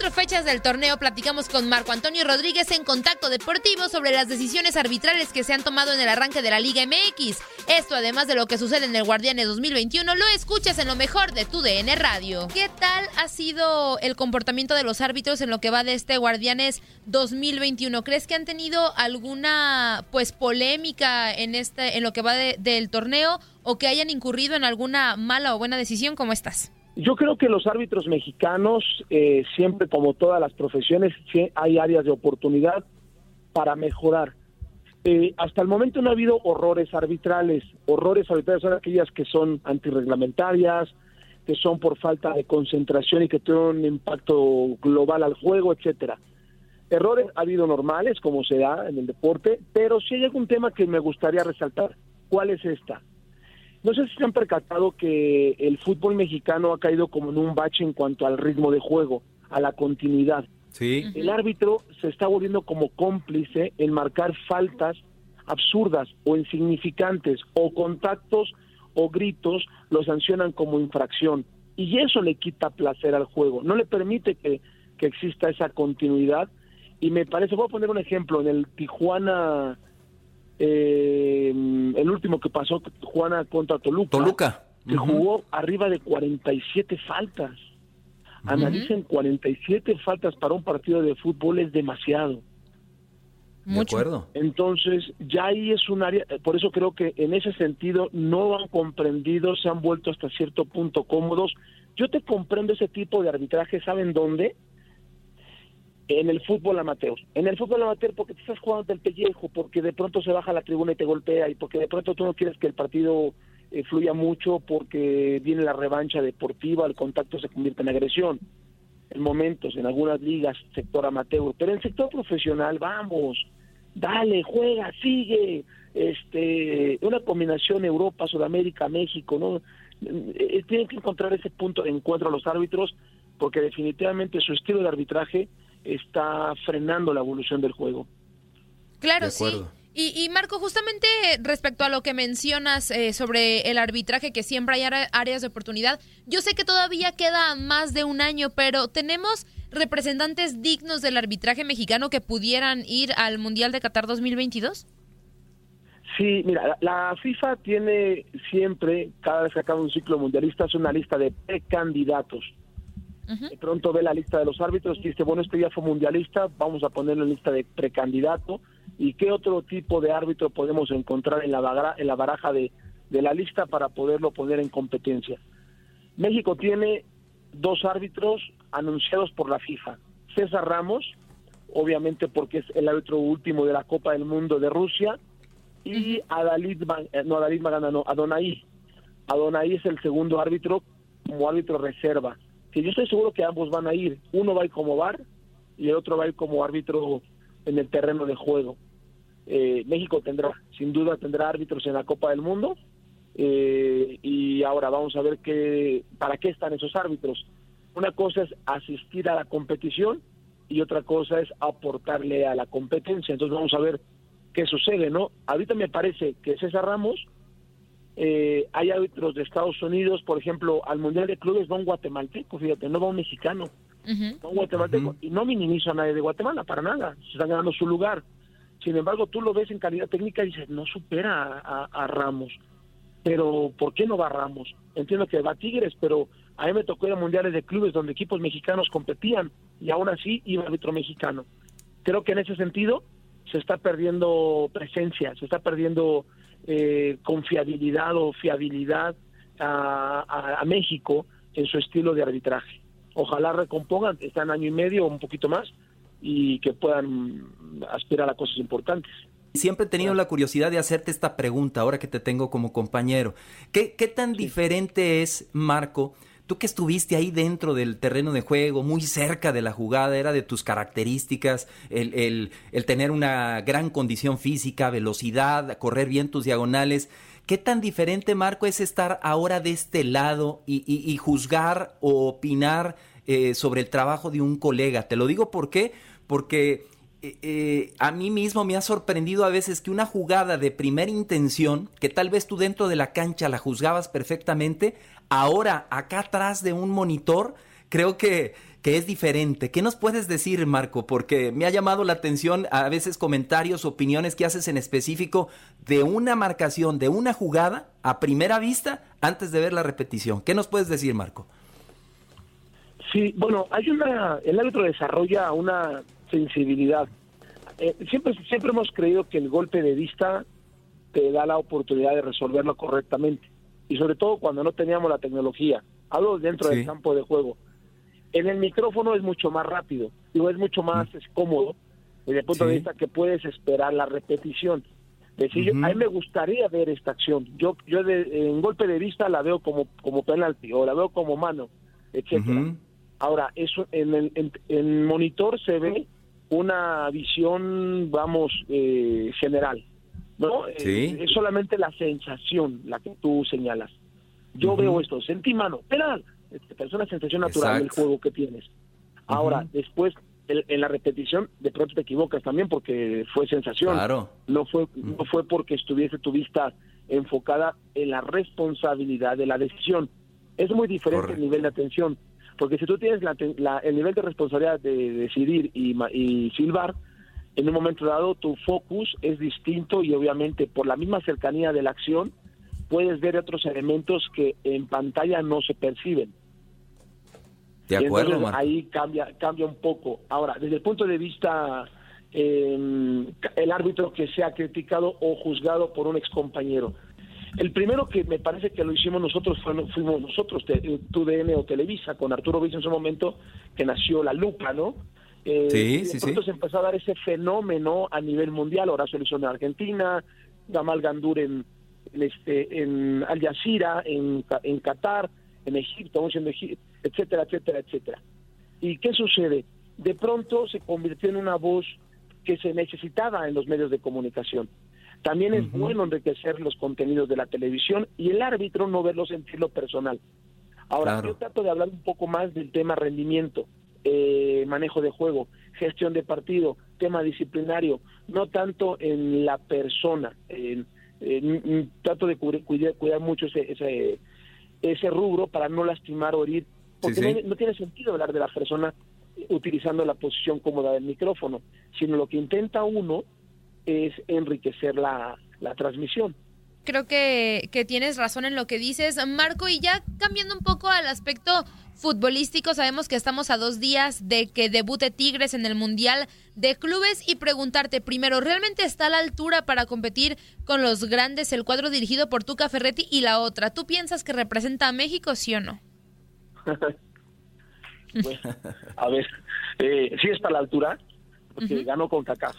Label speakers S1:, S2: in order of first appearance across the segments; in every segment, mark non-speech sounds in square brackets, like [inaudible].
S1: Cuatro fechas del torneo platicamos con Marco Antonio Rodríguez en Contacto Deportivo sobre las decisiones arbitrales que se han tomado en el arranque de la Liga MX. Esto, además de lo que sucede en el Guardianes 2021, lo escuchas en lo mejor de tu DN Radio. ¿Qué tal ha sido el comportamiento de los árbitros en lo que va de este Guardianes 2021? ¿Crees que han tenido alguna pues polémica en este en lo que va del torneo o que hayan incurrido en alguna mala o buena decisión? ¿Cómo estás?
S2: Yo creo que los árbitros mexicanos, eh, siempre como todas las profesiones, hay áreas de oportunidad para mejorar. Eh, hasta el momento no ha habido horrores arbitrales. Horrores arbitrales son aquellas que son antirreglamentarias, que son por falta de concentración y que tienen un impacto global al juego, etcétera. Errores ha habido normales, como se da en el deporte, pero sí hay algún tema que me gustaría resaltar. ¿Cuál es esta? No sé si se han percatado que el fútbol mexicano ha caído como en un bache en cuanto al ritmo de juego, a la continuidad.
S3: Sí.
S2: El árbitro se está volviendo como cómplice en marcar faltas absurdas o insignificantes o contactos o gritos lo sancionan como infracción y eso le quita placer al juego, no le permite que, que exista esa continuidad y me parece, voy a poner un ejemplo, en el Tijuana, eh, el último que pasó, Tijuana contra Toluca,
S3: Toluca.
S2: se jugó arriba de 47 faltas. Analicen 47 faltas para un partido de fútbol es demasiado.
S3: De acuerdo.
S2: Entonces, ya ahí es un área, por eso creo que en ese sentido no han comprendido, se han vuelto hasta cierto punto cómodos. Yo te comprendo ese tipo de arbitraje, ¿saben dónde? En el fútbol amateur. En el fútbol amateur porque te estás jugando del pellejo, porque de pronto se baja la tribuna y te golpea, y porque de pronto tú no quieres que el partido eh, fluya mucho, porque viene la revancha deportiva, el contacto se convierte en agresión. En momentos, en algunas ligas, sector amateur, pero en sector profesional, vamos, dale, juega, sigue, este, una combinación Europa, Sudamérica, México, ¿no? Eh, tienen que encontrar ese punto de encuentro a los árbitros porque definitivamente su estilo de arbitraje está frenando la evolución del juego.
S1: Claro, sí. Y, y, Marco, justamente respecto a lo que mencionas eh, sobre el arbitraje, que siempre hay áreas de oportunidad, yo sé que todavía queda más de un año, pero tenemos representantes dignos del arbitraje mexicano que pudieran ir al Mundial de Qatar 2022?
S2: Sí, mira, la FIFA tiene siempre, cada vez que acaba un ciclo mundialista, es una lista de precandidatos. De pronto ve la lista de los árbitros y dice, bueno, este ya fue mundialista, vamos a ponerlo en lista de precandidato. ¿Y qué otro tipo de árbitro podemos encontrar en la, baraja, en la baraja de, de la lista para poderlo poner en competencia? México tiene dos árbitros anunciados por la FIFA. César Ramos, obviamente porque es el árbitro último de la Copa del Mundo de Rusia, y Adalid, no Adalid Magana, no, Adonai. Adonai es el segundo árbitro como árbitro reserva. Que yo estoy seguro que ambos van a ir. Uno va a ir como bar y el otro va a ir como árbitro en el terreno de juego. Eh, México tendrá, sin duda tendrá árbitros en la Copa del Mundo. Eh, y ahora vamos a ver qué, para qué están esos árbitros. Una cosa es asistir a la competición y otra cosa es aportarle a la competencia. Entonces vamos a ver qué sucede, ¿no? Ahorita me parece que César Ramos, eh, hay árbitros de Estados Unidos, por ejemplo, al Mundial de Clubes va un guatemalteco, fíjate, no va un mexicano, va un guatemalteco, y no minimizo a nadie de Guatemala, para nada, se están ganando su lugar. Sin embargo, tú lo ves en calidad técnica y dices, no supera a, a Ramos. Pero, ¿por qué no va Ramos? Entiendo que va Tigres, pero a mí me tocó ir a mundiales de clubes donde equipos mexicanos competían y aún así iba árbitro mexicano. Creo que en ese sentido se está perdiendo presencia, se está perdiendo eh, confiabilidad o fiabilidad a, a, a, México en su estilo de arbitraje. Ojalá recompongan, están año y medio o un poquito más y que puedan aspirar a cosas importantes.
S3: Siempre he tenido la curiosidad de hacerte esta pregunta ahora que te tengo como compañero. ¿Qué, qué tan diferente es, Marco? Tú que estuviste ahí dentro del terreno de juego, muy cerca de la jugada, era de tus características el, el, el tener una gran condición física, velocidad, correr bien tus diagonales. ¿Qué tan diferente, Marco, es estar ahora de este lado y, y, juzgar o opinar eh, sobre el trabajo de un colega? Te lo digo ¿por qué? porque eh, eh, a mí mismo me ha sorprendido a veces que una jugada de primera intención, que tal vez tú dentro de la cancha la juzgabas perfectamente, ahora acá atrás de un monitor, creo que, que es diferente. ¿Qué nos puedes decir, Marco? Porque me ha llamado la atención a veces comentarios, opiniones que haces en específico de una marcación, de una jugada a primera vista antes de ver la repetición. ¿Qué nos puedes decir, Marco?
S2: Sí, bueno, hay una, el árbitro desarrolla una sensibilidad. Eh, siempre, siempre hemos creído que el golpe de vista te da la oportunidad de resolverlo correctamente. Y sobre todo cuando no teníamos la tecnología. Hablo dentro del campo de juego. En el micrófono es mucho más rápido, digo, es mucho más mm. es cómodo desde el punto de vista que puedes esperar la repetición. Decir, a mí me gustaría ver esta acción. Yo, yo en golpe de vista la veo como, como penalti o la veo como mano, etcétera. Ahora, eso en el en, monitor se ve una visión, vamos, eh, general, ¿no? Eh, es solamente la sensación la que tú señalas. Yo veo esto, sentí mano, penal, este, es una sensación natural del juego que tienes. Ahora, después, en la repetición, de pronto te equivocas también porque fue sensación.
S3: Claro.
S2: No fue, no fue porque estuviese tu vista enfocada en la responsabilidad de la decisión. Es muy diferente el nivel de atención. Porque si tú tienes el nivel de responsabilidad de decidir y, y silbar, en un momento dado tu focus es distinto y obviamente por la misma cercanía de la acción puedes ver otros elementos que en pantalla no se perciben.
S3: De acuerdo,
S2: Ahí cambia, cambia un poco. Ahora, desde el punto de vista eh, el árbitro que sea criticado o juzgado por un excompañero. El primero que me parece que lo hicimos nosotros fuimos nosotros, TUDN o Televisa, con Arturo Viz en su momento, que nació La Lupa, ¿no?
S3: Eh, sí, sí,
S2: sí. se empezó a dar ese fenómeno a nivel mundial. Ahora se hizo en Argentina, Gamal Gandur en, este, en Al Jazeera, en, en Qatar, en Egipto, etcétera, etcétera, etcétera. ¿Y qué sucede? De pronto se convirtió en una voz que se necesitaba en los medios de comunicación. También es bueno enriquecer los contenidos de la televisión y el árbitro no verlo sentirlo personal. Ahora, yo trato de hablar un poco más del tema rendimiento, eh, manejo de juego, gestión de partido, tema disciplinario, no tanto en la persona. trato de cuidar, cuidar mucho ese, ese, ese, rubro para no lastimar o herir, porque No, tiene sentido hablar de la persona utilizando la posición cómoda del micrófono, sino lo que intenta uno es enriquecer la, la transmisión.
S1: Creo que, que, tienes razón en lo que dices, Marco, y ya cambiando un poco al aspecto futbolístico, sabemos que estamos a dos días de que debute Tigres en el Mundial de Clubes y preguntarte primero, ¿realmente está a la altura para competir con los grandes el cuadro dirigido por Tuca Ferretti y la otra? ¿Tú piensas que representa a México, sí o no? [laughs]
S2: a ver, eh, sí está a la altura, porque ganó con CACAF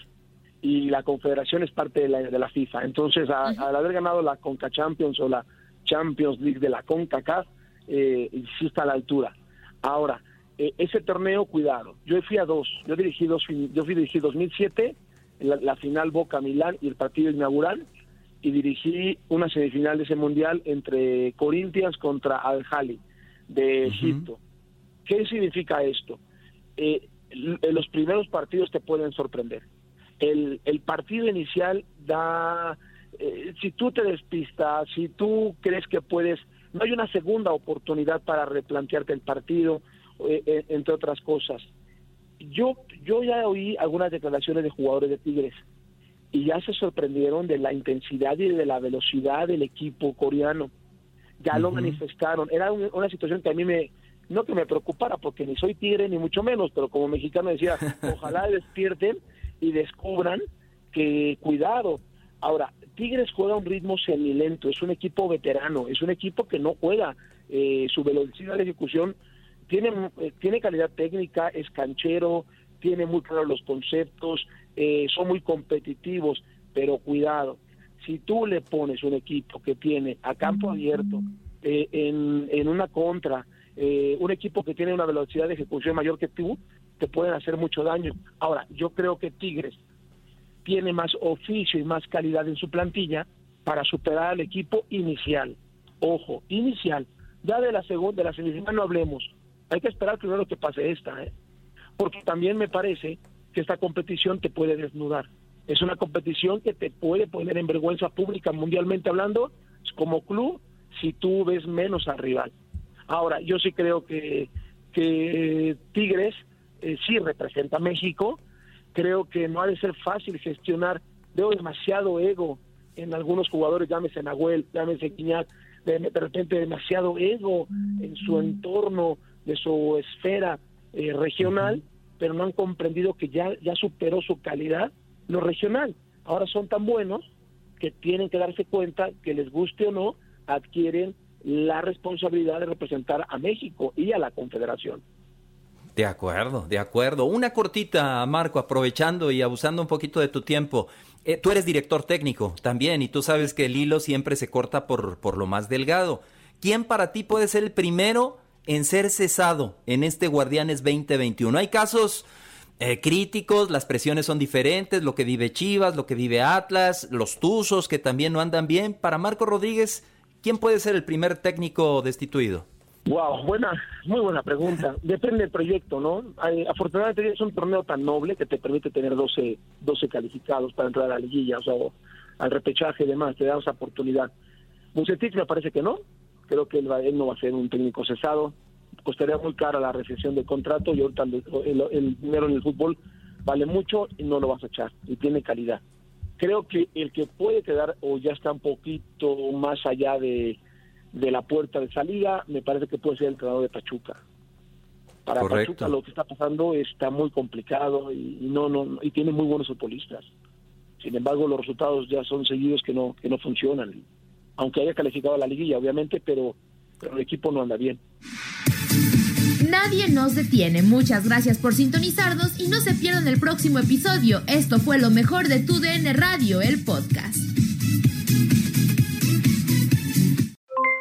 S2: y la confederación es parte de la, de la FIFA. Entonces, al haber ganado la Conca Champions o la Champions League de la CONCACAF, eh, sí está a la altura. Ahora, eh, ese torneo, cuidado, yo fui a dos, yo dirigí dos, yo fui dirigí 2007, la, la final Boca-Milán y el partido inaugural, y dirigí una semifinal de ese mundial entre Corinthians contra Al-Hali de Egipto. ¿Qué significa esto? Eh, los primeros partidos te pueden sorprender el, el partido inicial da, eh, si tú te despistas, si tú crees que puedes, no hay una segunda oportunidad para replantearte el partido, eh, eh, entre otras cosas. Yo, yo ya oí algunas declaraciones de jugadores de Tigres y ya se sorprendieron de la intensidad y de la velocidad del equipo coreano. Ya lo manifestaron. Era una situación que a mí me, no que me preocupara, porque ni soy tigre ni mucho menos, pero como mexicano decía, [laughs] ojalá despierten y descubran que cuidado. Ahora, Tigres juega un ritmo semilento, es un equipo veterano, es un equipo que no juega, eh, su velocidad de ejecución tiene, eh, tiene calidad técnica, es canchero, tiene muy claros los conceptos, eh, son muy competitivos, pero cuidado, si tú le pones un equipo que tiene a campo abierto, eh, en, en una contra, eh, un equipo que tiene una velocidad de ejecución mayor que tú, te pueden hacer mucho daño. Ahora, yo creo que Tigres tiene más oficio y más calidad en su plantilla para superar al equipo inicial. Ojo, inicial. Ya de la segunda, de la semifinal no hablemos. Hay que esperar primero que pase esta, ¿eh? porque también me parece que esta competición te puede desnudar. Es una competición que te puede poner en vergüenza pública mundialmente hablando como club si tú ves menos al rival. Ahora, yo sí creo que, que Tigres eh, sí representa a México. Creo que no ha de ser fácil gestionar. Veo demasiado ego en algunos jugadores, llámese Nahuel, llámese Quiñat, de, de repente demasiado ego en su entorno, de su esfera eh, regional, pero no han comprendido que ya, ya superó su calidad lo regional. Ahora son tan buenos que tienen que darse cuenta que les guste o no, adquieren la responsabilidad de representar a México y a la Confederación.
S3: De acuerdo, de acuerdo. Una cortita, Marco, aprovechando y abusando un poquito de tu tiempo. Eh, tú eres director técnico también y tú sabes que el hilo siempre se corta por, por lo más delgado. ¿Quién para ti puede ser el primero en ser cesado en este Guardianes 2021? Hay casos eh, críticos, las presiones son diferentes, lo que vive Chivas, lo que vive Atlas, los Tuzos que también no andan bien. Para Marco Rodríguez, ¿quién puede ser el primer técnico destituido?
S2: Wow, buena, muy buena pregunta. Depende del proyecto, ¿no? Afortunadamente es un torneo tan noble que te permite tener 12, 12 calificados para entrar a la liguilla, o al repechaje y demás, te da esa oportunidad. Bucetich me parece que no, creo que él, va, él no va a ser un técnico cesado, costaría muy cara la recesión del contrato y ahorita el dinero en el fútbol vale mucho y no lo vas a echar, y tiene calidad. Creo que el que puede quedar o ya está un poquito más allá de de la puerta de salida, me parece que puede ser el entrenador de Pachuca. Para
S3: Correcto.
S2: Pachuca lo que está pasando está muy complicado y, y no no y tiene muy buenos futbolistas. Sin embargo, los resultados ya son seguidos que no que no funcionan. Aunque haya calificado a la liguilla, obviamente, pero, pero el equipo no anda bien.
S4: Nadie nos detiene. Muchas gracias por sintonizarnos y no se pierdan el próximo episodio. Esto fue lo mejor de Tu DN Radio, el podcast.